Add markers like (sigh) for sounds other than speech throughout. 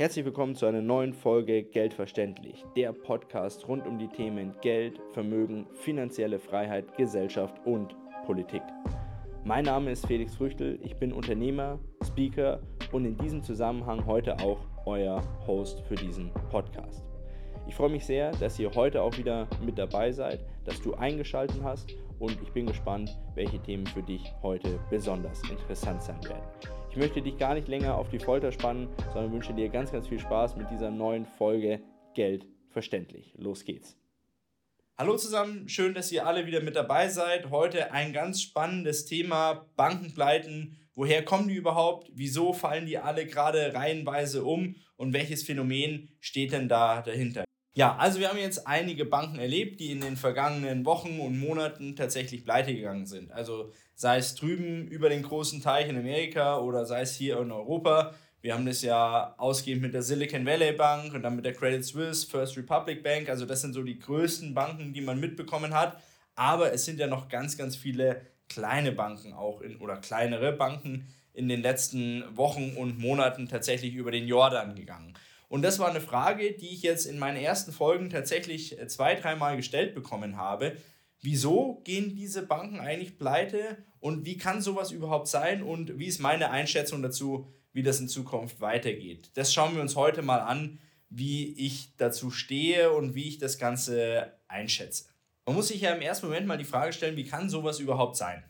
Herzlich willkommen zu einer neuen Folge Geldverständlich, der Podcast rund um die Themen Geld, Vermögen, finanzielle Freiheit, Gesellschaft und Politik. Mein Name ist Felix Früchtel, ich bin Unternehmer, Speaker und in diesem Zusammenhang heute auch euer Host für diesen Podcast. Ich freue mich sehr, dass ihr heute auch wieder mit dabei seid, dass du eingeschaltet hast und ich bin gespannt, welche Themen für dich heute besonders interessant sein werden. Ich möchte dich gar nicht länger auf die Folter spannen, sondern wünsche dir ganz, ganz viel Spaß mit dieser neuen Folge Geld verständlich. Los geht's. Hallo zusammen, schön, dass ihr alle wieder mit dabei seid. Heute ein ganz spannendes Thema, Bankenpleiten. Woher kommen die überhaupt? Wieso fallen die alle gerade reihenweise um? Und welches Phänomen steht denn da dahinter? Ja, also wir haben jetzt einige Banken erlebt, die in den vergangenen Wochen und Monaten tatsächlich pleite gegangen sind. Also sei es drüben über den großen Teich in Amerika oder sei es hier in Europa. Wir haben das ja ausgehend mit der Silicon Valley Bank und dann mit der Credit Suisse, First Republic Bank. Also das sind so die größten Banken, die man mitbekommen hat. Aber es sind ja noch ganz, ganz viele kleine Banken auch in, oder kleinere Banken in den letzten Wochen und Monaten tatsächlich über den Jordan gegangen. Und das war eine Frage, die ich jetzt in meinen ersten Folgen tatsächlich äh, zwei, dreimal gestellt bekommen habe. Wieso gehen diese Banken eigentlich pleite und wie kann sowas überhaupt sein und wie ist meine Einschätzung dazu, wie das in Zukunft weitergeht? Das schauen wir uns heute mal an, wie ich dazu stehe und wie ich das Ganze einschätze. Man muss sich ja im ersten Moment mal die Frage stellen, wie kann sowas überhaupt sein?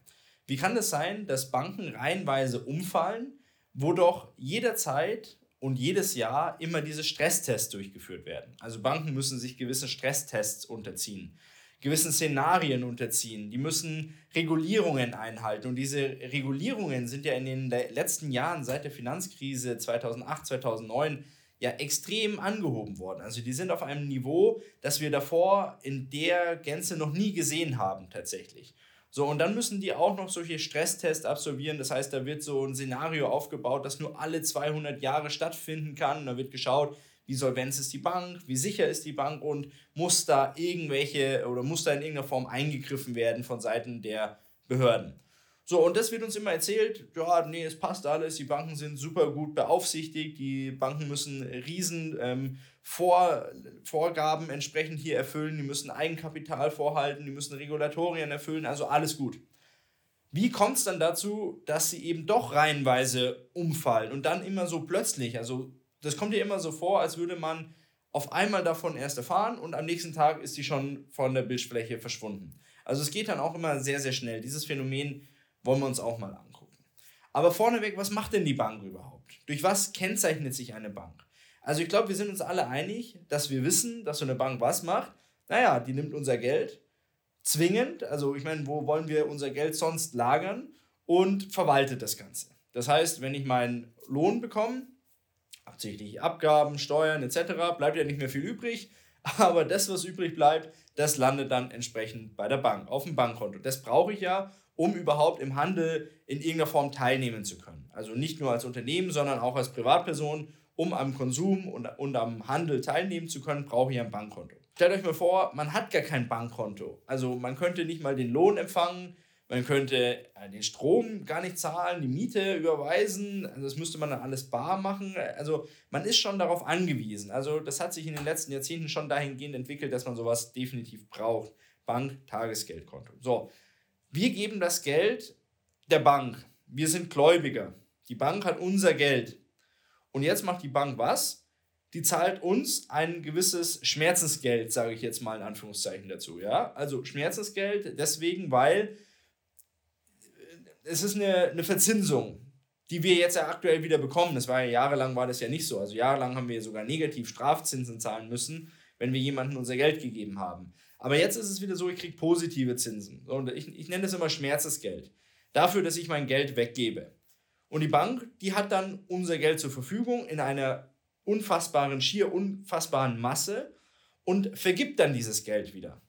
Wie kann das sein, dass Banken reihenweise umfallen, wo doch jederzeit und jedes Jahr immer diese Stresstests durchgeführt werden. Also Banken müssen sich gewissen Stresstests unterziehen, gewissen Szenarien unterziehen, die müssen Regulierungen einhalten und diese Regulierungen sind ja in den letzten Jahren seit der Finanzkrise 2008, 2009 ja extrem angehoben worden. Also die sind auf einem Niveau, das wir davor in der Gänze noch nie gesehen haben tatsächlich. So, und dann müssen die auch noch solche Stresstests absolvieren. Das heißt, da wird so ein Szenario aufgebaut, das nur alle 200 Jahre stattfinden kann. Und da wird geschaut, wie solvenz ist die Bank, wie sicher ist die Bank und muss da irgendwelche oder muss da in irgendeiner Form eingegriffen werden von Seiten der Behörden. So, und das wird uns immer erzählt, ja, nee, es passt alles, die Banken sind super gut beaufsichtigt, die Banken müssen riesen ähm, Vor Vorgaben entsprechend hier erfüllen, die müssen Eigenkapital vorhalten, die müssen Regulatorien erfüllen, also alles gut. Wie kommt es dann dazu, dass sie eben doch reihenweise umfallen und dann immer so plötzlich? Also, das kommt ja immer so vor, als würde man auf einmal davon erst erfahren und am nächsten Tag ist sie schon von der Bildfläche verschwunden. Also, es geht dann auch immer sehr, sehr schnell. Dieses Phänomen wollen wir uns auch mal angucken. Aber vorneweg, was macht denn die Bank überhaupt? Durch was kennzeichnet sich eine Bank? Also ich glaube, wir sind uns alle einig, dass wir wissen, dass so eine Bank was macht. Naja, die nimmt unser Geld zwingend, also ich meine, wo wollen wir unser Geld sonst lagern und verwaltet das Ganze. Das heißt, wenn ich meinen Lohn bekomme, absichtlich Abgaben, Steuern etc., bleibt ja nicht mehr viel übrig, (laughs) aber das, was übrig bleibt, das landet dann entsprechend bei der Bank, auf dem Bankkonto. Das brauche ich ja, um überhaupt im Handel in irgendeiner Form teilnehmen zu können. Also nicht nur als Unternehmen, sondern auch als Privatperson, um am Konsum und, und am Handel teilnehmen zu können, brauche ich ein Bankkonto. Stellt euch mal vor, man hat gar kein Bankkonto. Also man könnte nicht mal den Lohn empfangen, man könnte äh, den Strom gar nicht zahlen, die Miete überweisen. Also das müsste man dann alles bar machen. Also man ist schon darauf angewiesen. Also das hat sich in den letzten Jahrzehnten schon dahingehend entwickelt, dass man sowas definitiv braucht. Bank, Tagesgeldkonto. So, wir geben das Geld der Bank. Wir sind Gläubiger. Die Bank hat unser Geld. Und jetzt macht die Bank was? Die zahlt uns ein gewisses Schmerzensgeld, sage ich jetzt mal in Anführungszeichen dazu. Ja? Also Schmerzensgeld deswegen, weil es ist eine, eine Verzinsung, die wir jetzt ja aktuell wieder bekommen. Das war ja jahrelang war das ja nicht so. Also jahrelang haben wir sogar negativ Strafzinsen zahlen müssen, wenn wir jemandem unser Geld gegeben haben. Aber jetzt ist es wieder so, ich kriege positive Zinsen. Und ich, ich nenne das immer Schmerzesgeld. Dafür, dass ich mein Geld weggebe. Und die Bank, die hat dann unser Geld zur Verfügung in einer unfassbaren, schier unfassbaren Masse und vergibt dann dieses Geld wieder.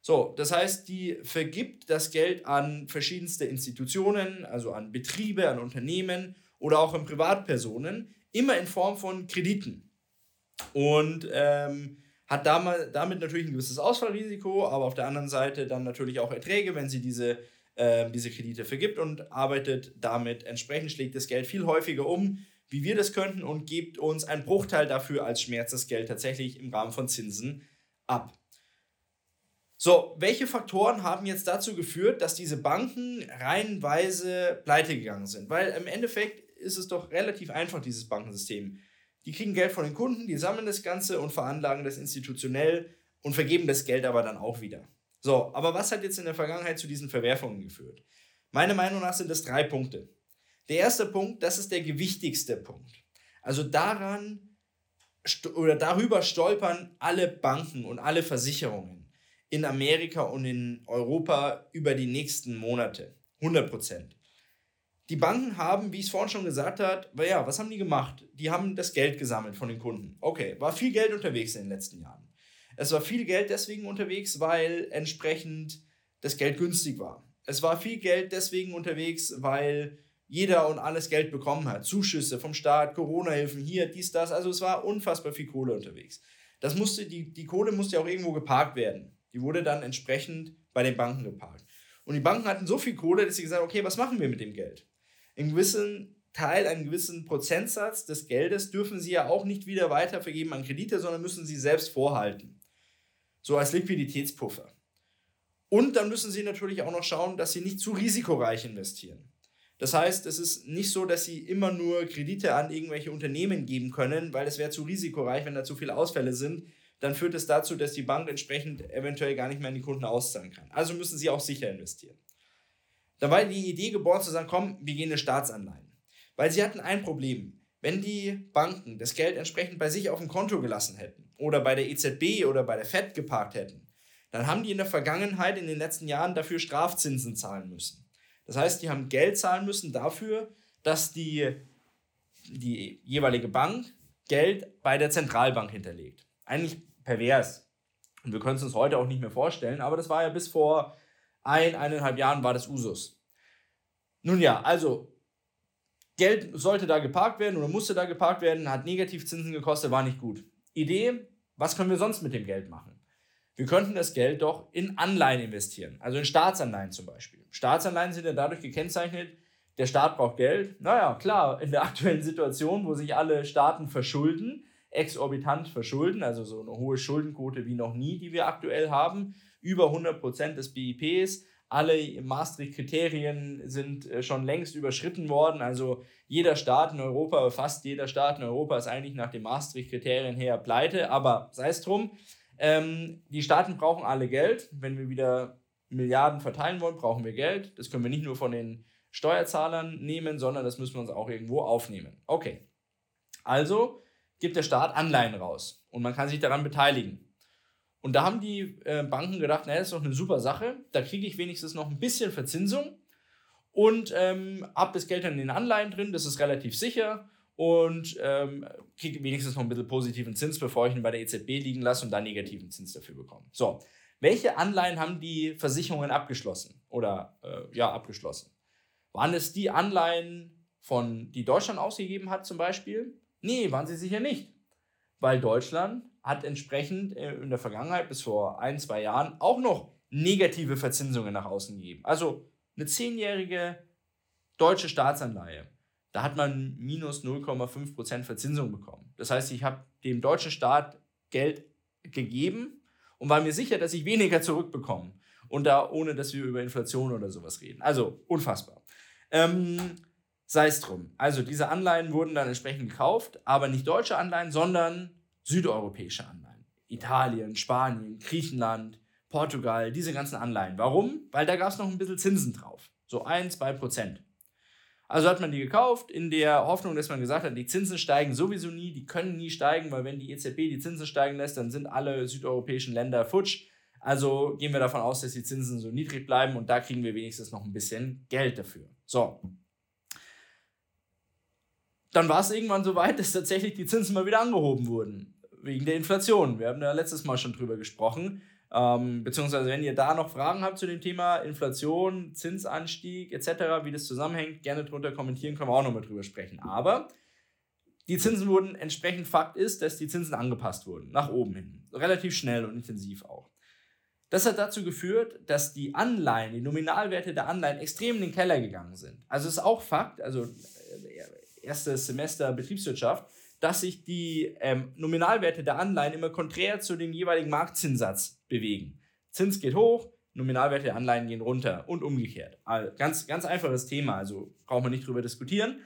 So, das heißt, die vergibt das Geld an verschiedenste Institutionen, also an Betriebe, an Unternehmen oder auch an Privatpersonen, immer in Form von Krediten. Und ähm, hat damit natürlich ein gewisses Ausfallrisiko, aber auf der anderen Seite dann natürlich auch Erträge, wenn sie diese, äh, diese Kredite vergibt und arbeitet damit entsprechend, schlägt das Geld viel häufiger um, wie wir das könnten und gebt uns einen Bruchteil dafür als Schmerzensgeld tatsächlich im Rahmen von Zinsen ab. So, welche Faktoren haben jetzt dazu geführt, dass diese Banken reihenweise pleite gegangen sind? Weil im Endeffekt ist es doch relativ einfach, dieses Bankensystem. Die kriegen Geld von den Kunden, die sammeln das Ganze und veranlagen das institutionell und vergeben das Geld aber dann auch wieder. So, aber was hat jetzt in der Vergangenheit zu diesen Verwerfungen geführt? Meiner Meinung nach sind es drei Punkte. Der erste Punkt, das ist der gewichtigste Punkt. Also daran oder darüber stolpern alle Banken und alle Versicherungen in Amerika und in Europa über die nächsten Monate. 100 Prozent. Die Banken haben, wie ich es vorhin schon gesagt habe, ja, was haben die gemacht? Die haben das Geld gesammelt von den Kunden. Okay, war viel Geld unterwegs in den letzten Jahren. Es war viel Geld deswegen unterwegs, weil entsprechend das Geld günstig war. Es war viel Geld deswegen unterwegs, weil jeder und alles Geld bekommen hat. Zuschüsse vom Staat, Corona-Hilfen, hier, dies, das. Also es war unfassbar viel Kohle unterwegs. Das musste, die, die Kohle musste ja auch irgendwo geparkt werden. Die wurde dann entsprechend bei den Banken geparkt. Und die Banken hatten so viel Kohle, dass sie gesagt haben, okay, was machen wir mit dem Geld? In gewissen Teil, einen gewissen Prozentsatz des Geldes dürfen sie ja auch nicht wieder weiter vergeben an Kredite, sondern müssen sie selbst vorhalten. So als Liquiditätspuffer. Und dann müssen sie natürlich auch noch schauen, dass sie nicht zu risikoreich investieren. Das heißt, es ist nicht so, dass sie immer nur Kredite an irgendwelche Unternehmen geben können, weil es wäre zu risikoreich, wenn da zu viele Ausfälle sind. Dann führt es dazu, dass die Bank entsprechend eventuell gar nicht mehr an die Kunden auszahlen kann. Also müssen sie auch sicher investieren. Da war die Idee geboren zu sagen, komm, wir gehen eine Staatsanleihen. Weil sie hatten ein Problem. Wenn die Banken das Geld entsprechend bei sich auf dem Konto gelassen hätten oder bei der EZB oder bei der FED geparkt hätten, dann haben die in der Vergangenheit, in den letzten Jahren dafür Strafzinsen zahlen müssen. Das heißt, die haben Geld zahlen müssen dafür, dass die, die jeweilige Bank Geld bei der Zentralbank hinterlegt. Eigentlich pervers. Und wir können es uns heute auch nicht mehr vorstellen, aber das war ja bis vor ein, eineinhalb Jahren war das Usus. Nun ja, also Geld sollte da geparkt werden oder musste da geparkt werden, hat Negativzinsen gekostet, war nicht gut. Idee, was können wir sonst mit dem Geld machen? Wir könnten das Geld doch in Anleihen investieren, also in Staatsanleihen zum Beispiel. Staatsanleihen sind ja dadurch gekennzeichnet, der Staat braucht Geld. Naja, klar, in der aktuellen Situation, wo sich alle Staaten verschulden, exorbitant verschulden, also so eine hohe Schuldenquote wie noch nie, die wir aktuell haben, über 100 Prozent des BIPs. Alle Maastricht-Kriterien sind äh, schon längst überschritten worden. Also jeder Staat in Europa, fast jeder Staat in Europa ist eigentlich nach den Maastricht-Kriterien her pleite. Aber sei es drum, ähm, die Staaten brauchen alle Geld. Wenn wir wieder Milliarden verteilen wollen, brauchen wir Geld. Das können wir nicht nur von den Steuerzahlern nehmen, sondern das müssen wir uns auch irgendwo aufnehmen. Okay. Also gibt der Staat Anleihen raus und man kann sich daran beteiligen. Und da haben die äh, Banken gedacht, naja, das ist doch eine super Sache, da kriege ich wenigstens noch ein bisschen Verzinsung und ähm, habe das Geld dann in den Anleihen drin, das ist relativ sicher und ähm, kriege wenigstens noch ein bisschen positiven Zins, bevor ich ihn bei der EZB liegen lasse und dann negativen Zins dafür bekomme. So, welche Anleihen haben die Versicherungen abgeschlossen oder äh, ja abgeschlossen? Waren es die Anleihen von die Deutschland ausgegeben hat zum Beispiel? Nee, waren sie sicher nicht, weil Deutschland hat entsprechend äh, in der Vergangenheit bis vor ein zwei Jahren auch noch negative Verzinsungen nach außen gegeben. Also eine zehnjährige deutsche Staatsanleihe da hat man minus 0,5% Verzinsung bekommen. Das heißt, ich habe dem deutschen Staat Geld gegeben und war mir sicher, dass ich weniger zurückbekomme. Und da ohne, dass wir über Inflation oder sowas reden. Also unfassbar. Ähm, Sei es drum. Also diese Anleihen wurden dann entsprechend gekauft, aber nicht deutsche Anleihen, sondern südeuropäische Anleihen. Italien, Spanien, Griechenland, Portugal, diese ganzen Anleihen. Warum? Weil da gab es noch ein bisschen Zinsen drauf. So 1, 2 Prozent. Also hat man die gekauft in der Hoffnung, dass man gesagt hat, die Zinsen steigen sowieso nie, die können nie steigen, weil wenn die EZB die Zinsen steigen lässt, dann sind alle südeuropäischen Länder futsch. Also gehen wir davon aus, dass die Zinsen so niedrig bleiben und da kriegen wir wenigstens noch ein bisschen Geld dafür. So. Dann war es irgendwann so weit, dass tatsächlich die Zinsen mal wieder angehoben wurden. Wegen der Inflation. Wir haben da letztes Mal schon drüber gesprochen. Ähm, beziehungsweise, wenn ihr da noch Fragen habt zu dem Thema Inflation, Zinsanstieg etc., wie das zusammenhängt, gerne drunter kommentieren, können wir auch nochmal drüber sprechen. Aber die Zinsen wurden entsprechend, Fakt ist, dass die Zinsen angepasst wurden, nach oben hin. Relativ schnell und intensiv auch. Das hat dazu geführt, dass die Anleihen, die Nominalwerte der Anleihen extrem in den Keller gegangen sind. Also ist auch Fakt, also äh, erstes Semester Betriebswirtschaft, dass sich die ähm, Nominalwerte der Anleihen immer konträr zu dem jeweiligen Marktzinssatz bewegen. Zins geht hoch, Nominalwerte der Anleihen gehen runter und umgekehrt. Also ganz, ganz einfaches Thema, also braucht man nicht drüber diskutieren.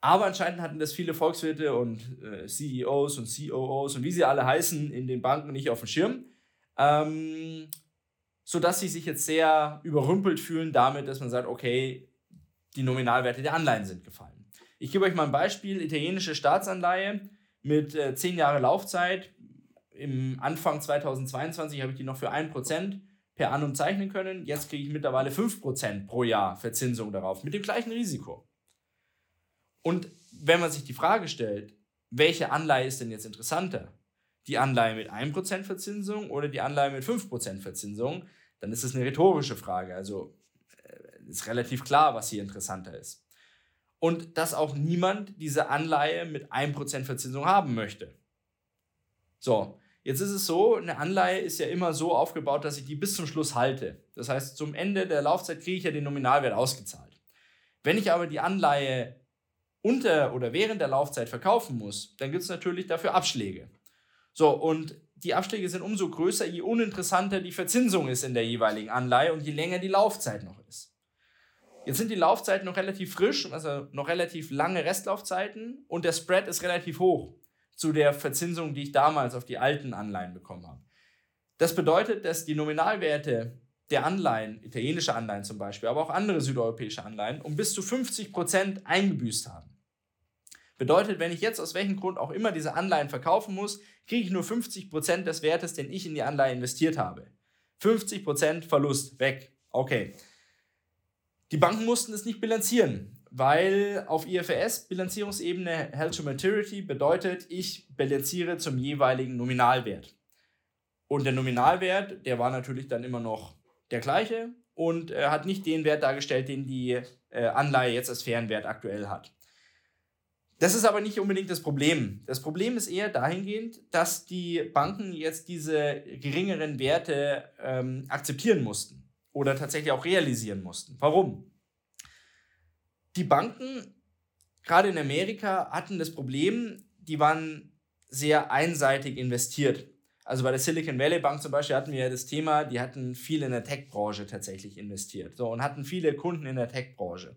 Aber anscheinend hatten das viele Volkswirte und äh, CEOs und COOs und wie sie alle heißen in den Banken nicht auf dem Schirm. Ähm, sodass sie sich jetzt sehr überrumpelt fühlen damit, dass man sagt, okay, die Nominalwerte der Anleihen sind gefallen. Ich gebe euch mal ein Beispiel, italienische Staatsanleihe mit äh, 10 Jahre Laufzeit. Im Anfang 2022 habe ich die noch für 1% per annum zeichnen können. Jetzt kriege ich mittlerweile 5% pro Jahr Verzinsung darauf, mit dem gleichen Risiko. Und wenn man sich die Frage stellt, welche Anleihe ist denn jetzt interessanter? Die Anleihe mit 1% Verzinsung oder die Anleihe mit 5% Verzinsung? Dann ist es eine rhetorische Frage. Also äh, ist relativ klar, was hier interessanter ist. Und dass auch niemand diese Anleihe mit 1% Verzinsung haben möchte. So, jetzt ist es so, eine Anleihe ist ja immer so aufgebaut, dass ich die bis zum Schluss halte. Das heißt, zum Ende der Laufzeit kriege ich ja den Nominalwert ausgezahlt. Wenn ich aber die Anleihe unter oder während der Laufzeit verkaufen muss, dann gibt es natürlich dafür Abschläge. So, und die Abschläge sind umso größer, je uninteressanter die Verzinsung ist in der jeweiligen Anleihe und je länger die Laufzeit noch ist. Jetzt sind die Laufzeiten noch relativ frisch, also noch relativ lange Restlaufzeiten und der Spread ist relativ hoch zu der Verzinsung, die ich damals auf die alten Anleihen bekommen habe. Das bedeutet, dass die Nominalwerte der Anleihen, italienische Anleihen zum Beispiel, aber auch andere südeuropäische Anleihen, um bis zu 50 Prozent eingebüßt haben. Bedeutet, wenn ich jetzt aus welchem Grund auch immer diese Anleihen verkaufen muss, kriege ich nur 50% des Wertes, den ich in die Anleihe investiert habe. 50% Verlust weg. Okay. Die Banken mussten es nicht bilanzieren, weil auf IFRS Bilanzierungsebene Held to Maturity bedeutet, ich bilanziere zum jeweiligen Nominalwert. Und der Nominalwert, der war natürlich dann immer noch der gleiche und äh, hat nicht den Wert dargestellt, den die äh, Anleihe jetzt als fairen Wert aktuell hat. Das ist aber nicht unbedingt das Problem. Das Problem ist eher dahingehend, dass die Banken jetzt diese geringeren Werte ähm, akzeptieren mussten oder tatsächlich auch realisieren mussten. Warum? Die Banken, gerade in Amerika, hatten das Problem, die waren sehr einseitig investiert. Also bei der Silicon Valley Bank zum Beispiel hatten wir ja das Thema, die hatten viel in der Tech-Branche tatsächlich investiert so, und hatten viele Kunden in der Tech-Branche.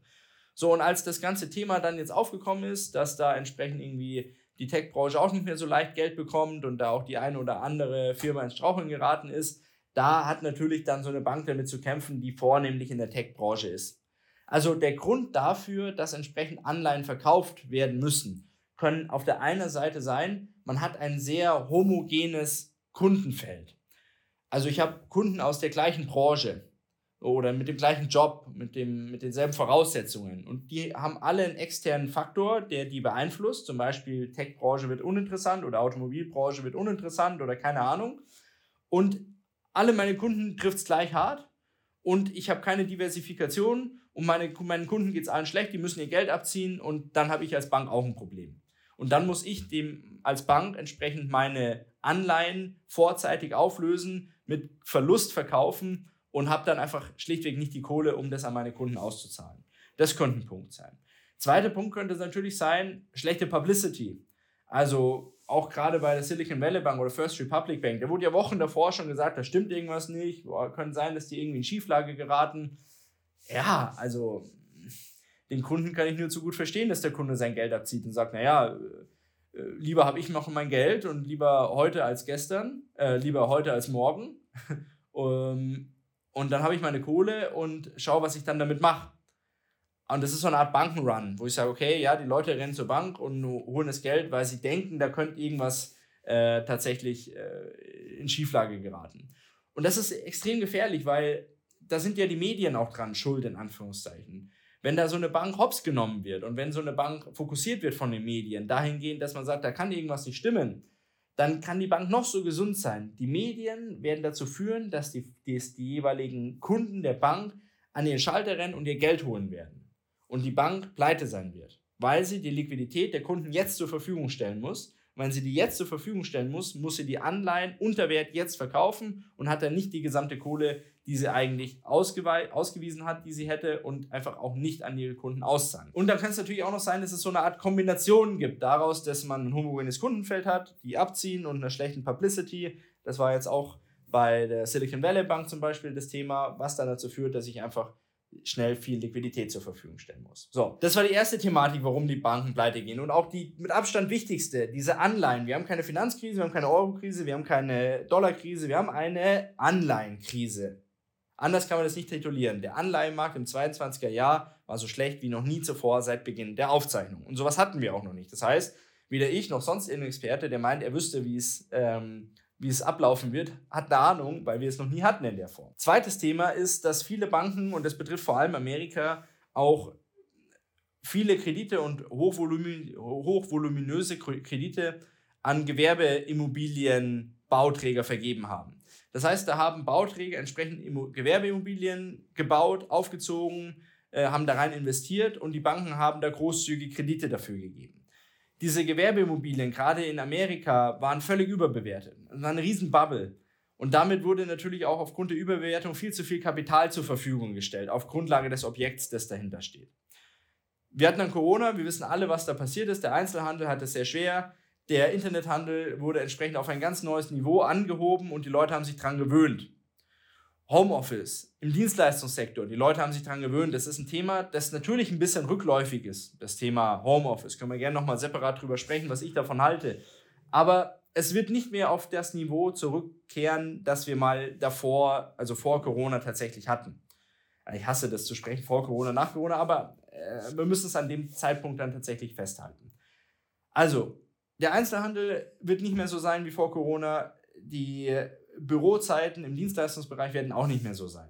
So, und als das ganze Thema dann jetzt aufgekommen ist, dass da entsprechend irgendwie die Tech-Branche auch nicht mehr so leicht Geld bekommt und da auch die eine oder andere Firma ins Straucheln geraten ist, da hat natürlich dann so eine Bank damit zu kämpfen, die vornehmlich in der Tech-Branche ist. Also der Grund dafür, dass entsprechend Anleihen verkauft werden müssen, können auf der einen Seite sein, man hat ein sehr homogenes Kundenfeld. Also ich habe Kunden aus der gleichen Branche oder mit dem gleichen Job, mit, dem, mit denselben Voraussetzungen. Und die haben alle einen externen Faktor, der die beeinflusst. Zum Beispiel Tech-Branche wird uninteressant oder Automobilbranche wird uninteressant oder keine Ahnung. Und alle meine Kunden trifft es gleich hart und ich habe keine Diversifikation und meine, meinen Kunden geht es allen schlecht, die müssen ihr Geld abziehen und dann habe ich als Bank auch ein Problem. Und dann muss ich dem als Bank entsprechend meine Anleihen vorzeitig auflösen, mit Verlust verkaufen und habe dann einfach schlichtweg nicht die Kohle, um das an meine Kunden auszuzahlen. Das könnte ein Punkt sein. Zweiter Punkt könnte natürlich sein, schlechte Publicity. Also auch gerade bei der Silicon Valley Bank oder First Republic Bank, da wurde ja Wochen davor schon gesagt, da stimmt irgendwas nicht, Boah, könnte sein, dass die irgendwie in Schieflage geraten. Ja, also den Kunden kann ich nur zu gut verstehen, dass der Kunde sein Geld abzieht und sagt, naja, äh, lieber habe ich noch mein Geld und lieber heute als gestern, äh, lieber heute als morgen. um, (laughs) und dann habe ich meine Kohle und schaue, was ich dann damit mache. Und das ist so eine Art Bankenrun, wo ich sage, okay, ja, die Leute rennen zur Bank und holen das Geld, weil sie denken, da könnte irgendwas äh, tatsächlich äh, in Schieflage geraten. Und das ist extrem gefährlich, weil da sind ja die Medien auch dran schuld, in Anführungszeichen. Wenn da so eine Bank hops genommen wird und wenn so eine Bank fokussiert wird von den Medien, dahingehend, dass man sagt, da kann irgendwas nicht stimmen, dann kann die Bank noch so gesund sein. Die Medien werden dazu führen, dass die, die, die jeweiligen Kunden der Bank an ihren Schalter rennen und ihr Geld holen werden. Und die Bank pleite sein wird, weil sie die Liquidität der Kunden jetzt zur Verfügung stellen muss, wenn sie die jetzt zur Verfügung stellen muss, muss sie die Anleihen unter Wert jetzt verkaufen und hat dann nicht die gesamte Kohle, die sie eigentlich ausgewiesen hat, die sie hätte und einfach auch nicht an ihre Kunden auszahlen. Und dann kann es natürlich auch noch sein, dass es so eine Art Kombination gibt daraus, dass man ein homogenes Kundenfeld hat, die abziehen und einer schlechten Publicity. Das war jetzt auch bei der Silicon Valley Bank zum Beispiel das Thema, was dann dazu führt, dass ich einfach schnell viel Liquidität zur Verfügung stellen muss. So, das war die erste Thematik, warum die Banken pleite gehen. Und auch die mit Abstand wichtigste, diese Anleihen. Wir haben keine Finanzkrise, wir haben keine Eurokrise, wir haben keine Dollarkrise, wir haben eine Anleihenkrise. Anders kann man das nicht titulieren. Der Anleihenmarkt im 22er Jahr war so schlecht wie noch nie zuvor seit Beginn der Aufzeichnung. Und sowas hatten wir auch noch nicht. Das heißt, weder ich noch sonst irgendein Experte, der meint, er wüsste, wie es ähm, wie es ablaufen wird, hat eine Ahnung, weil wir es noch nie hatten in der Form. Zweites Thema ist, dass viele Banken, und das betrifft vor allem Amerika, auch viele Kredite und hochvoluminöse Kredite an Gewerbeimmobilienbauträger vergeben haben. Das heißt, da haben Bauträger entsprechend Gewerbeimmobilien gebaut, aufgezogen, äh, haben da rein investiert und die Banken haben da großzügig Kredite dafür gegeben diese Gewerbeimmobilien, gerade in Amerika, waren völlig überbewertet. Es war eine Riesenbubble. Und damit wurde natürlich auch aufgrund der Überbewertung viel zu viel Kapital zur Verfügung gestellt, auf Grundlage des Objekts, das dahinter steht. Wir hatten dann Corona, wir wissen alle, was da passiert ist. Der Einzelhandel hatte es sehr schwer. Der Internethandel wurde entsprechend auf ein ganz neues Niveau angehoben und die Leute haben sich daran gewöhnt. Homeoffice im Dienstleistungssektor, die Leute haben sich daran gewöhnt. Das ist ein Thema, das natürlich ein bisschen rückläufig ist. Das Thema Homeoffice. Können wir gerne nochmal separat drüber sprechen, was ich davon halte. Aber es wird nicht mehr auf das Niveau zurückkehren, das wir mal davor, also vor Corona tatsächlich hatten. Ich hasse das zu sprechen, vor Corona, nach Corona, aber äh, wir müssen es an dem Zeitpunkt dann tatsächlich festhalten. Also, der Einzelhandel wird nicht mehr so sein wie vor Corona. Die Bürozeiten im Dienstleistungsbereich werden auch nicht mehr so sein.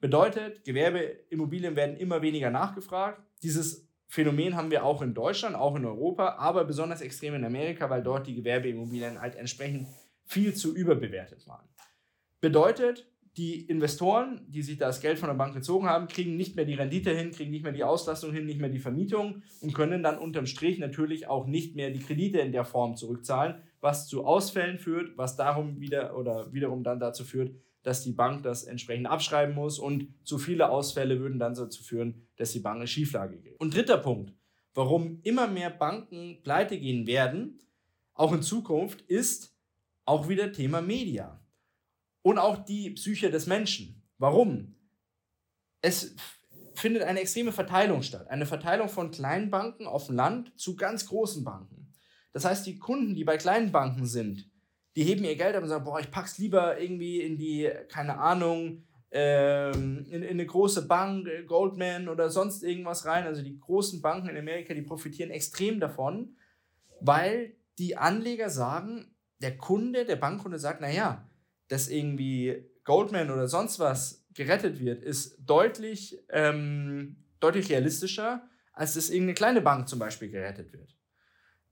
Bedeutet, Gewerbeimmobilien werden immer weniger nachgefragt. Dieses Phänomen haben wir auch in Deutschland, auch in Europa, aber besonders extrem in Amerika, weil dort die Gewerbeimmobilien halt entsprechend viel zu überbewertet waren. Bedeutet, die Investoren, die sich das Geld von der Bank gezogen haben, kriegen nicht mehr die Rendite hin, kriegen nicht mehr die Auslastung hin, nicht mehr die Vermietung und können dann unterm Strich natürlich auch nicht mehr die Kredite in der Form zurückzahlen, was zu Ausfällen führt, was darum wieder oder wiederum dann dazu führt, dass die Bank das entsprechend abschreiben muss und zu viele Ausfälle würden dann dazu führen, dass die Bank in Schieflage geht. Und dritter Punkt, warum immer mehr Banken pleite gehen werden, auch in Zukunft, ist auch wieder Thema Media und auch die Psyche des Menschen. Warum? Es findet eine extreme Verteilung statt. Eine Verteilung von kleinen Banken auf dem Land zu ganz großen Banken. Das heißt, die Kunden, die bei kleinen Banken sind, die heben ihr Geld ab und sagen, boah, ich pack's lieber irgendwie in die, keine Ahnung, ähm, in, in, eine große Bank, äh, Goldman oder sonst irgendwas rein. Also die großen Banken in Amerika, die profitieren extrem davon, weil die Anleger sagen, der Kunde, der Bankkunde sagt, naja, dass irgendwie Goldman oder sonst was gerettet wird, ist deutlich, ähm, deutlich realistischer, als dass irgendeine kleine Bank zum Beispiel gerettet wird.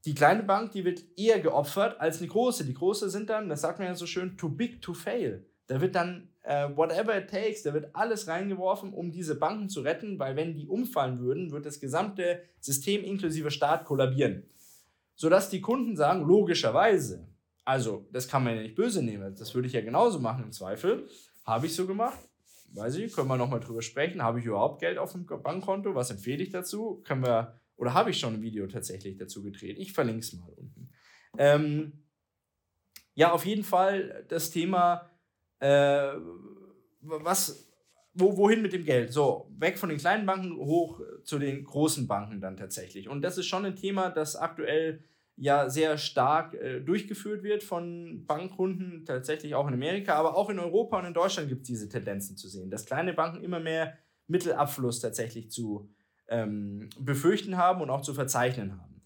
Die kleine Bank, die wird eher geopfert als eine große. Die große sind dann, das sagt man ja so schön, too big to fail. Da wird dann uh, whatever it takes, da wird alles reingeworfen, um diese Banken zu retten, weil wenn die umfallen würden, wird das gesamte System inklusive Staat kollabieren. Sodass die Kunden sagen, logischerweise, also, das kann man ja nicht böse nehmen. Das würde ich ja genauso machen im Zweifel. Habe ich so gemacht? Weiß ich, können wir nochmal drüber sprechen. Habe ich überhaupt Geld auf dem Bankkonto? Was empfehle ich dazu? Können wir, oder habe ich schon ein Video tatsächlich dazu gedreht? Ich verlinke es mal unten. Ähm, ja, auf jeden Fall das Thema, äh, was, wo, wohin mit dem Geld? So, weg von den kleinen Banken hoch zu den großen Banken dann tatsächlich. Und das ist schon ein Thema, das aktuell ja sehr stark äh, durchgeführt wird von Bankkunden, tatsächlich auch in Amerika, aber auch in Europa und in Deutschland gibt es diese Tendenzen zu sehen, dass kleine Banken immer mehr Mittelabfluss tatsächlich zu ähm, befürchten haben und auch zu verzeichnen haben.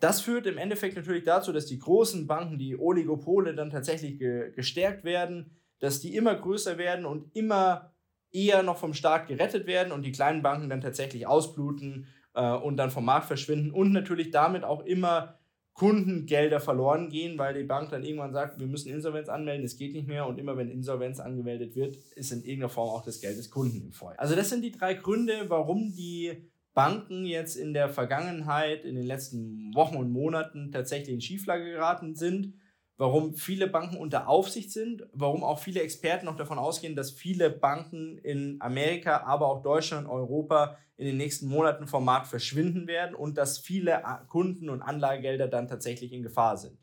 Das führt im Endeffekt natürlich dazu, dass die großen Banken, die Oligopole, dann tatsächlich ge gestärkt werden, dass die immer größer werden und immer eher noch vom Staat gerettet werden und die kleinen Banken dann tatsächlich ausbluten äh, und dann vom Markt verschwinden und natürlich damit auch immer Kundengelder verloren gehen, weil die Bank dann irgendwann sagt, wir müssen Insolvenz anmelden, es geht nicht mehr und immer wenn Insolvenz angemeldet wird, ist in irgendeiner Form auch das Geld des Kunden im Feuer. Also das sind die drei Gründe, warum die Banken jetzt in der Vergangenheit, in den letzten Wochen und Monaten tatsächlich in Schieflage geraten sind, warum viele Banken unter Aufsicht sind, warum auch viele Experten noch davon ausgehen, dass viele Banken in Amerika, aber auch Deutschland Europa in den nächsten Monaten vom Markt verschwinden werden und dass viele Kunden und Anlagegelder dann tatsächlich in Gefahr sind.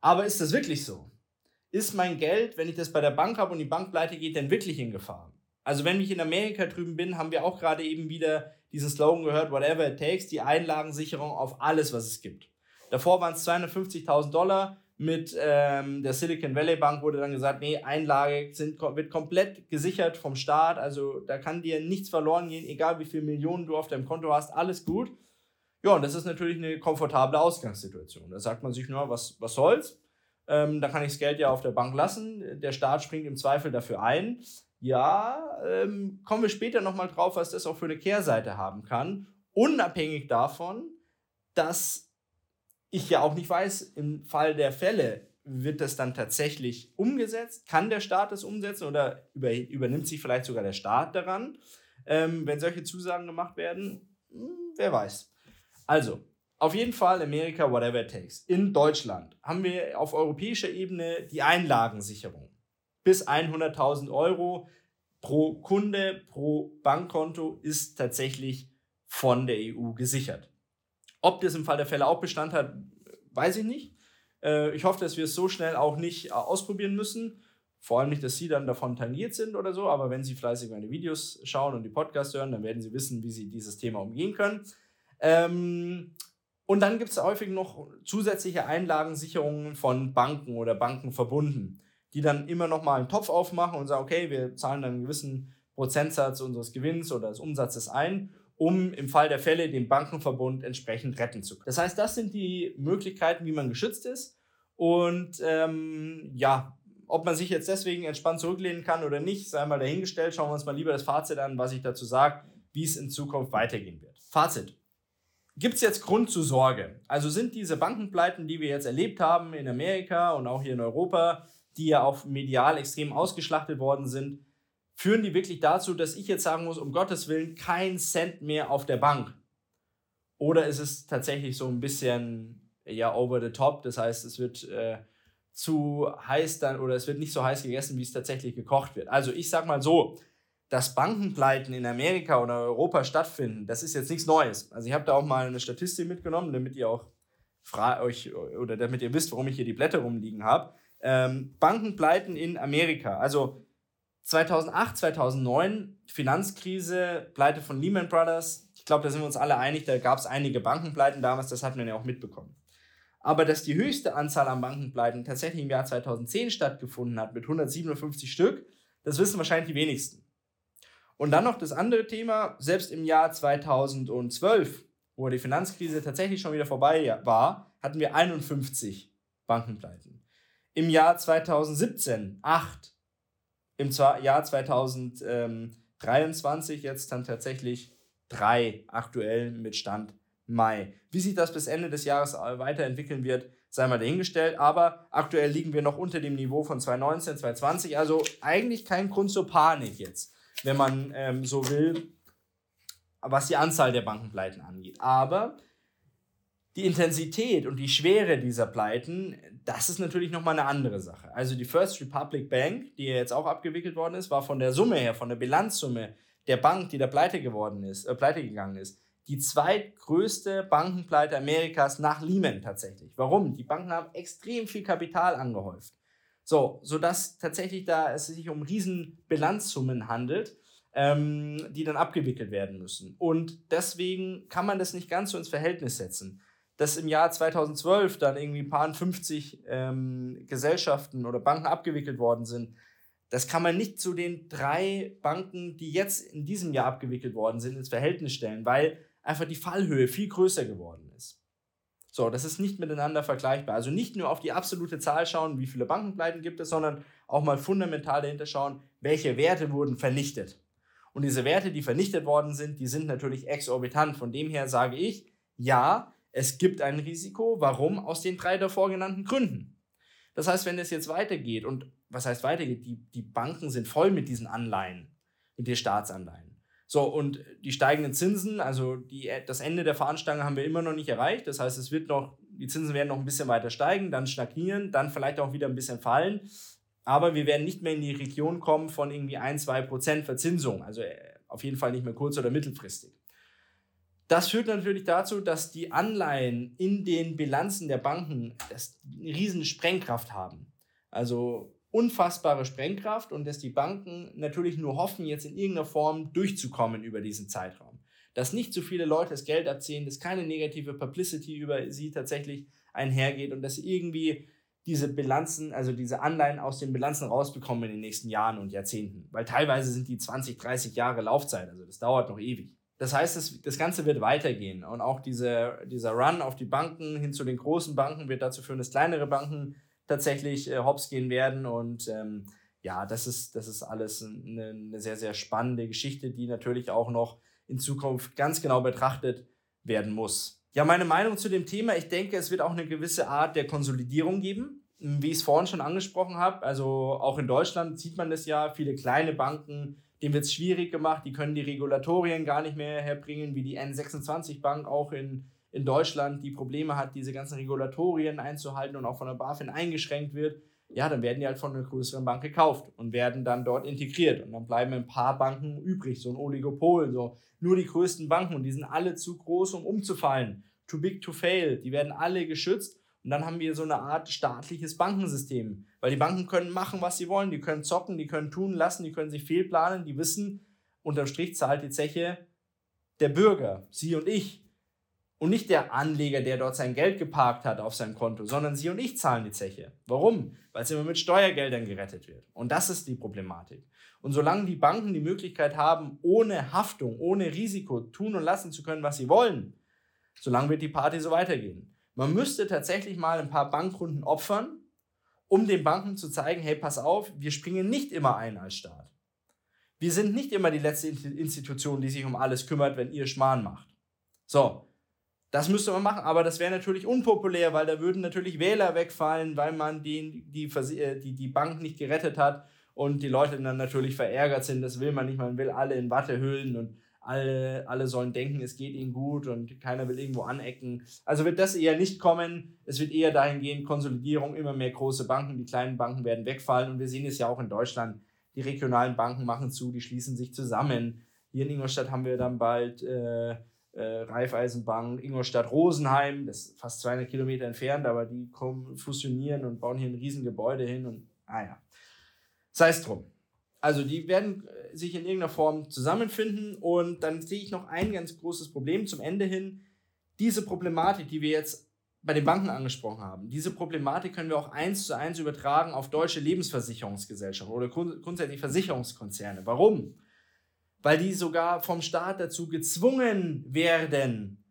Aber ist das wirklich so? Ist mein Geld, wenn ich das bei der Bank habe und die Bank pleite geht, denn wirklich in Gefahr? Also wenn ich in Amerika drüben bin, haben wir auch gerade eben wieder diesen Slogan gehört, whatever it takes, die Einlagensicherung auf alles, was es gibt. Davor waren es 250.000 Dollar. Mit ähm, der Silicon Valley Bank wurde dann gesagt, nee, Einlage sind, wird komplett gesichert vom Staat. Also da kann dir nichts verloren gehen, egal wie viele Millionen du auf deinem Konto hast, alles gut. Ja, und das ist natürlich eine komfortable Ausgangssituation. Da sagt man sich nur, was, was soll's? Ähm, da kann ich das Geld ja auf der Bank lassen. Der Staat springt im Zweifel dafür ein. Ja, ähm, kommen wir später nochmal drauf, was das auch für eine Kehrseite haben kann. Unabhängig davon, dass ich ja auch nicht weiß, im Fall der Fälle, wird das dann tatsächlich umgesetzt? Kann der Staat das umsetzen oder über, übernimmt sich vielleicht sogar der Staat daran, ähm, wenn solche Zusagen gemacht werden? Hm, wer weiß. Also, auf jeden Fall Amerika, whatever it takes. In Deutschland haben wir auf europäischer Ebene die Einlagensicherung bis 100.000 Euro pro Kunde, pro Bankkonto ist tatsächlich von der EU gesichert. Ob das im Fall der Fälle auch Bestand hat, weiß ich nicht. Äh, ich hoffe, dass wir es so schnell auch nicht äh, ausprobieren müssen. Vor allem nicht, dass Sie dann davon tangiert sind oder so, aber wenn Sie fleißig meine Videos schauen und die Podcasts hören, dann werden Sie wissen, wie Sie dieses Thema umgehen können. Ähm, und dann gibt es häufig noch zusätzliche Einlagensicherungen von Banken oder Banken verbunden die dann immer noch mal einen Topf aufmachen und sagen, okay, wir zahlen dann einen gewissen Prozentsatz unseres Gewinns oder des Umsatzes ein, um im Fall der Fälle den Bankenverbund entsprechend retten zu können. Das heißt, das sind die Möglichkeiten, wie man geschützt ist. Und ähm, ja, ob man sich jetzt deswegen entspannt zurücklehnen kann oder nicht, sei mal dahingestellt. Schauen wir uns mal lieber das Fazit an, was ich dazu sage, wie es in Zukunft weitergehen wird. Fazit. Gibt es jetzt Grund zur Sorge? Also sind diese Bankenpleiten, die wir jetzt erlebt haben in Amerika und auch hier in Europa, die ja auch medial extrem ausgeschlachtet worden sind, führen die wirklich dazu, dass ich jetzt sagen muss, um Gottes Willen, kein Cent mehr auf der Bank? Oder ist es tatsächlich so ein bisschen ja over the top? Das heißt, es wird äh, zu heiß dann oder es wird nicht so heiß gegessen, wie es tatsächlich gekocht wird. Also ich sag mal so, dass Bankenpleiten in Amerika oder Europa stattfinden, das ist jetzt nichts Neues. Also ich habe da auch mal eine Statistik mitgenommen, damit ihr auch euch oder damit ihr wisst, warum ich hier die Blätter rumliegen habe. Ähm, Bankenpleiten in Amerika. Also 2008, 2009, Finanzkrise, Pleite von Lehman Brothers. Ich glaube, da sind wir uns alle einig, da gab es einige Bankenpleiten damals, das hatten wir ja auch mitbekommen. Aber dass die höchste Anzahl an Bankenpleiten tatsächlich im Jahr 2010 stattgefunden hat, mit 157 Stück, das wissen wahrscheinlich die wenigsten. Und dann noch das andere Thema, selbst im Jahr 2012, wo die Finanzkrise tatsächlich schon wieder vorbei war, hatten wir 51 Bankenpleiten im Jahr 2017 acht, im Jahr 2023 jetzt dann tatsächlich drei aktuell mit Stand Mai. Wie sich das bis Ende des Jahres weiterentwickeln wird, sei mal dahingestellt. Aber aktuell liegen wir noch unter dem Niveau von 2019, 2020. Also eigentlich kein Grund zur Panik jetzt, wenn man ähm, so will, was die Anzahl der Bankenpleiten angeht. Aber die Intensität und die Schwere dieser Pleiten, das ist natürlich nochmal eine andere Sache. Also die First Republic Bank, die jetzt auch abgewickelt worden ist, war von der Summe her, von der Bilanzsumme der Bank, die da pleite geworden ist, äh, pleite gegangen ist, die zweitgrößte Bankenpleite Amerikas nach Lehman tatsächlich. Warum? Die Banken haben extrem viel Kapital angehäuft. So, sodass tatsächlich da es sich um riesen Bilanzsummen handelt, ähm, die dann abgewickelt werden müssen. Und deswegen kann man das nicht ganz so ins Verhältnis setzen dass im Jahr 2012 dann irgendwie ein paar 50 ähm, Gesellschaften oder Banken abgewickelt worden sind, das kann man nicht zu den drei Banken, die jetzt in diesem Jahr abgewickelt worden sind, ins Verhältnis stellen, weil einfach die Fallhöhe viel größer geworden ist. So, das ist nicht miteinander vergleichbar. Also nicht nur auf die absolute Zahl schauen, wie viele Bankenpleiten gibt es, sondern auch mal fundamental dahinter schauen, welche Werte wurden vernichtet. Und diese Werte, die vernichtet worden sind, die sind natürlich exorbitant. Von dem her sage ich, ja, es gibt ein Risiko. Warum? Aus den drei davor genannten Gründen. Das heißt, wenn es jetzt weitergeht und was heißt weitergeht, die, die Banken sind voll mit diesen Anleihen, mit den Staatsanleihen. So, und die steigenden Zinsen, also die, das Ende der Fahnenstange haben wir immer noch nicht erreicht. Das heißt, es wird noch, die Zinsen werden noch ein bisschen weiter steigen, dann stagnieren, dann vielleicht auch wieder ein bisschen fallen. Aber wir werden nicht mehr in die Region kommen von irgendwie 1, 2 Prozent Verzinsung. Also äh, auf jeden Fall nicht mehr kurz- oder mittelfristig. Das führt natürlich dazu, dass die Anleihen in den Bilanzen der Banken eine riesen Sprengkraft haben. Also unfassbare Sprengkraft und dass die Banken natürlich nur hoffen, jetzt in irgendeiner Form durchzukommen über diesen Zeitraum. Dass nicht so viele Leute das Geld abziehen, dass keine negative Publicity über sie tatsächlich einhergeht und dass sie irgendwie diese Bilanzen, also diese Anleihen aus den Bilanzen rausbekommen in den nächsten Jahren und Jahrzehnten. Weil teilweise sind die 20, 30 Jahre Laufzeit, also das dauert noch ewig. Das heißt, das, das Ganze wird weitergehen und auch diese, dieser Run auf die Banken hin zu den großen Banken wird dazu führen, dass kleinere Banken tatsächlich äh, hops gehen werden. Und ähm, ja, das ist, das ist alles eine, eine sehr, sehr spannende Geschichte, die natürlich auch noch in Zukunft ganz genau betrachtet werden muss. Ja, meine Meinung zu dem Thema, ich denke, es wird auch eine gewisse Art der Konsolidierung geben, wie ich es vorhin schon angesprochen habe. Also auch in Deutschland sieht man das ja, viele kleine Banken, denen wird es schwierig gemacht, die können die Regulatorien gar nicht mehr herbringen, wie die N26 Bank auch in in Deutschland die Probleme hat, diese ganzen Regulatorien einzuhalten und auch von der BaFin eingeschränkt wird, ja, dann werden die halt von einer größeren Bank gekauft und werden dann dort integriert. Und dann bleiben ein paar Banken übrig, so ein Oligopol, so nur die größten Banken und die sind alle zu groß, um umzufallen. Too big to fail. Die werden alle geschützt. Und dann haben wir so eine Art staatliches Bankensystem. Weil die Banken können machen, was sie wollen. Die können zocken, die können tun lassen, die können sich fehlplanen. Die wissen, unterm Strich zahlt die Zeche der Bürger, Sie und ich. Und nicht der Anleger, der dort sein Geld geparkt hat auf seinem Konto, sondern Sie und ich zahlen die Zeche. Warum? Weil es immer mit Steuergeldern gerettet wird. Und das ist die Problematik. Und solange die Banken die Möglichkeit haben, ohne Haftung, ohne Risiko tun und lassen zu können, was sie wollen, solange wird die Party so weitergehen. Man müsste tatsächlich mal ein paar Bankkunden opfern, um den Banken zu zeigen, hey, pass auf, wir springen nicht immer ein als Staat. Wir sind nicht immer die letzte Institution, die sich um alles kümmert, wenn ihr Schmarrn macht. So, das müsste man machen, aber das wäre natürlich unpopulär, weil da würden natürlich Wähler wegfallen, weil man den, die, äh, die, die Bank nicht gerettet hat und die Leute dann natürlich verärgert sind. Das will man nicht. Man will alle in Watte hüllen und alle, alle sollen denken, es geht ihnen gut und keiner will irgendwo anecken. Also wird das eher nicht kommen. Es wird eher dahin gehen, Konsolidierung, immer mehr große Banken, die kleinen Banken werden wegfallen. Und wir sehen es ja auch in Deutschland. Die regionalen Banken machen zu, die schließen sich zusammen. Hier in Ingolstadt haben wir dann bald äh, äh, Raiffeisenbank, Ingolstadt Rosenheim, das ist fast 200 Kilometer entfernt, aber die kommen, fusionieren und bauen hier ein Riesengebäude hin und, ah ja. Sei es drum. Also die werden sich in irgendeiner Form zusammenfinden und dann sehe ich noch ein ganz großes Problem zum Ende hin. Diese Problematik, die wir jetzt bei den Banken angesprochen haben, diese Problematik können wir auch eins zu eins übertragen auf deutsche Lebensversicherungsgesellschaften oder grundsätzlich Versicherungskonzerne. Warum? weil die sogar vom Staat dazu gezwungen werden,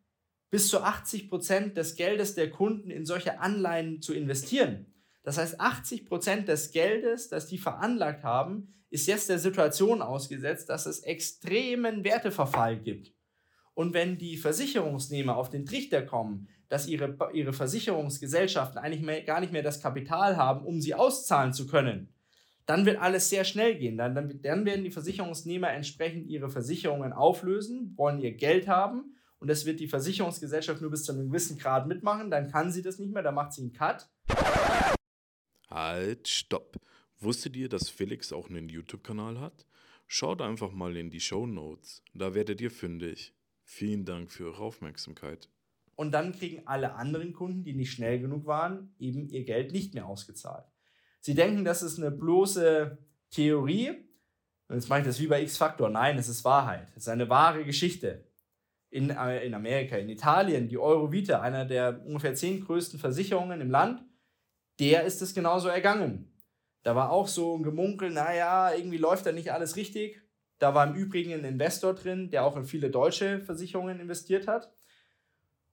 bis zu 80 Prozent des Geldes der Kunden in solche Anleihen zu investieren. Das heißt, 80 Prozent des Geldes, das die veranlagt haben, ist jetzt der Situation ausgesetzt, dass es extremen Werteverfall gibt. Und wenn die Versicherungsnehmer auf den Trichter kommen, dass ihre, ihre Versicherungsgesellschaften eigentlich mehr, gar nicht mehr das Kapital haben, um sie auszahlen zu können, dann wird alles sehr schnell gehen. Dann, dann, dann werden die Versicherungsnehmer entsprechend ihre Versicherungen auflösen, wollen ihr Geld haben und das wird die Versicherungsgesellschaft nur bis zu einem gewissen Grad mitmachen. Dann kann sie das nicht mehr, dann macht sie einen Cut. Halt, stopp. Wusstet ihr, dass Felix auch einen YouTube-Kanal hat? Schaut einfach mal in die Show Notes. Da werdet ihr fündig. Vielen Dank für eure Aufmerksamkeit. Und dann kriegen alle anderen Kunden, die nicht schnell genug waren, eben ihr Geld nicht mehr ausgezahlt. Sie denken, das ist eine bloße Theorie. Und jetzt mache ich das wie bei X-Factor. Nein, es ist Wahrheit. Es ist eine wahre Geschichte. In, äh, in Amerika, in Italien, die Eurovita, einer der ungefähr zehn größten Versicherungen im Land, der ist es genauso ergangen. Da war auch so ein Gemunkel, naja, irgendwie läuft da nicht alles richtig. Da war im Übrigen ein Investor drin, der auch in viele deutsche Versicherungen investiert hat.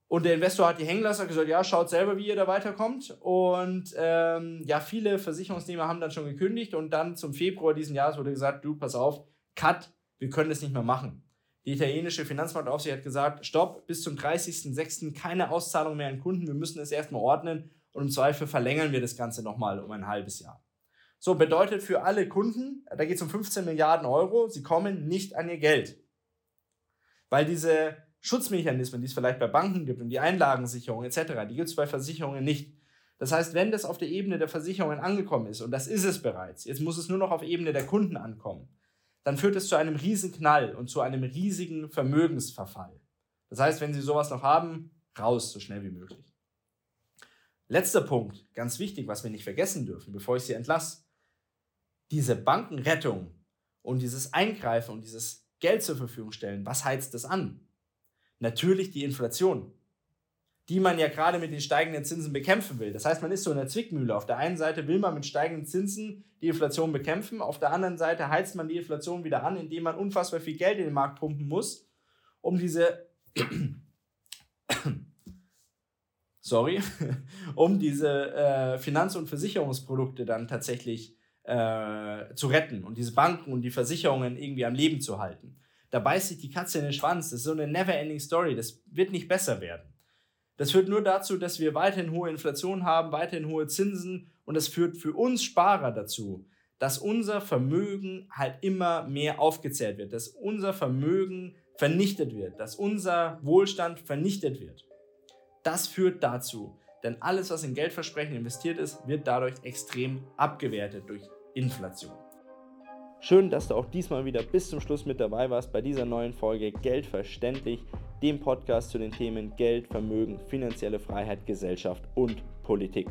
Und der Investor hat die hängen lassen, hat gesagt, ja, schaut selber, wie ihr da weiterkommt. Und ähm, ja, viele Versicherungsnehmer haben dann schon gekündigt und dann zum Februar diesen Jahres wurde gesagt, du, pass auf, cut, wir können das nicht mehr machen. Die italienische Finanzmarktaufsicht hat gesagt, stopp, bis zum 30.06. keine Auszahlung mehr an Kunden, wir müssen es erstmal ordnen und im Zweifel verlängern wir das Ganze nochmal um ein halbes Jahr. So bedeutet für alle Kunden, da geht es um 15 Milliarden Euro, sie kommen nicht an ihr Geld. Weil diese Schutzmechanismen, die es vielleicht bei Banken gibt und die Einlagensicherung etc., die gibt es bei Versicherungen nicht. Das heißt, wenn das auf der Ebene der Versicherungen angekommen ist, und das ist es bereits, jetzt muss es nur noch auf Ebene der Kunden ankommen, dann führt es zu einem riesen Knall und zu einem riesigen Vermögensverfall. Das heißt, wenn Sie sowas noch haben, raus so schnell wie möglich. Letzter Punkt, ganz wichtig, was wir nicht vergessen dürfen, bevor ich Sie entlasse. Diese Bankenrettung und dieses Eingreifen und dieses Geld zur Verfügung stellen, was heizt das an? Natürlich die Inflation die man ja gerade mit den steigenden Zinsen bekämpfen will. Das heißt, man ist so in der Zwickmühle. Auf der einen Seite will man mit steigenden Zinsen die Inflation bekämpfen, auf der anderen Seite heizt man die Inflation wieder an, indem man unfassbar viel Geld in den Markt pumpen muss, um diese (coughs) sorry, (laughs) um diese äh, Finanz- und Versicherungsprodukte dann tatsächlich äh, zu retten und diese Banken und die Versicherungen irgendwie am Leben zu halten. Da beißt sich die Katze in den Schwanz. Das ist so eine never-ending Story. Das wird nicht besser werden. Das führt nur dazu, dass wir weiterhin hohe Inflation haben, weiterhin hohe Zinsen und das führt für uns Sparer dazu, dass unser Vermögen halt immer mehr aufgezehrt wird, dass unser Vermögen vernichtet wird, dass unser Wohlstand vernichtet wird. Das führt dazu, denn alles, was in Geldversprechen investiert ist, wird dadurch extrem abgewertet durch Inflation. Schön, dass du auch diesmal wieder bis zum Schluss mit dabei warst bei dieser neuen Folge Geld verständlich dem Podcast zu den Themen Geld, Vermögen, finanzielle Freiheit, Gesellschaft und Politik.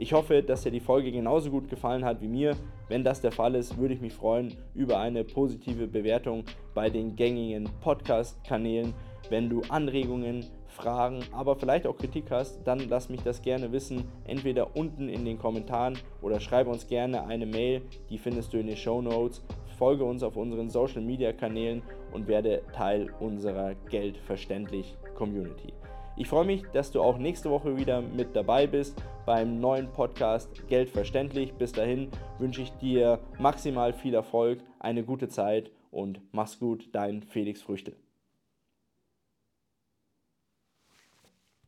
Ich hoffe, dass dir die Folge genauso gut gefallen hat wie mir. Wenn das der Fall ist, würde ich mich freuen über eine positive Bewertung bei den gängigen Podcast-Kanälen. Wenn du Anregungen, Fragen, aber vielleicht auch Kritik hast, dann lass mich das gerne wissen. Entweder unten in den Kommentaren oder schreibe uns gerne eine Mail. Die findest du in den Show Notes folge uns auf unseren Social Media Kanälen und werde Teil unserer Geldverständlich Community. Ich freue mich, dass du auch nächste Woche wieder mit dabei bist beim neuen Podcast Geldverständlich. Bis dahin wünsche ich dir maximal viel Erfolg, eine gute Zeit und mach's gut, dein Felix Früchte.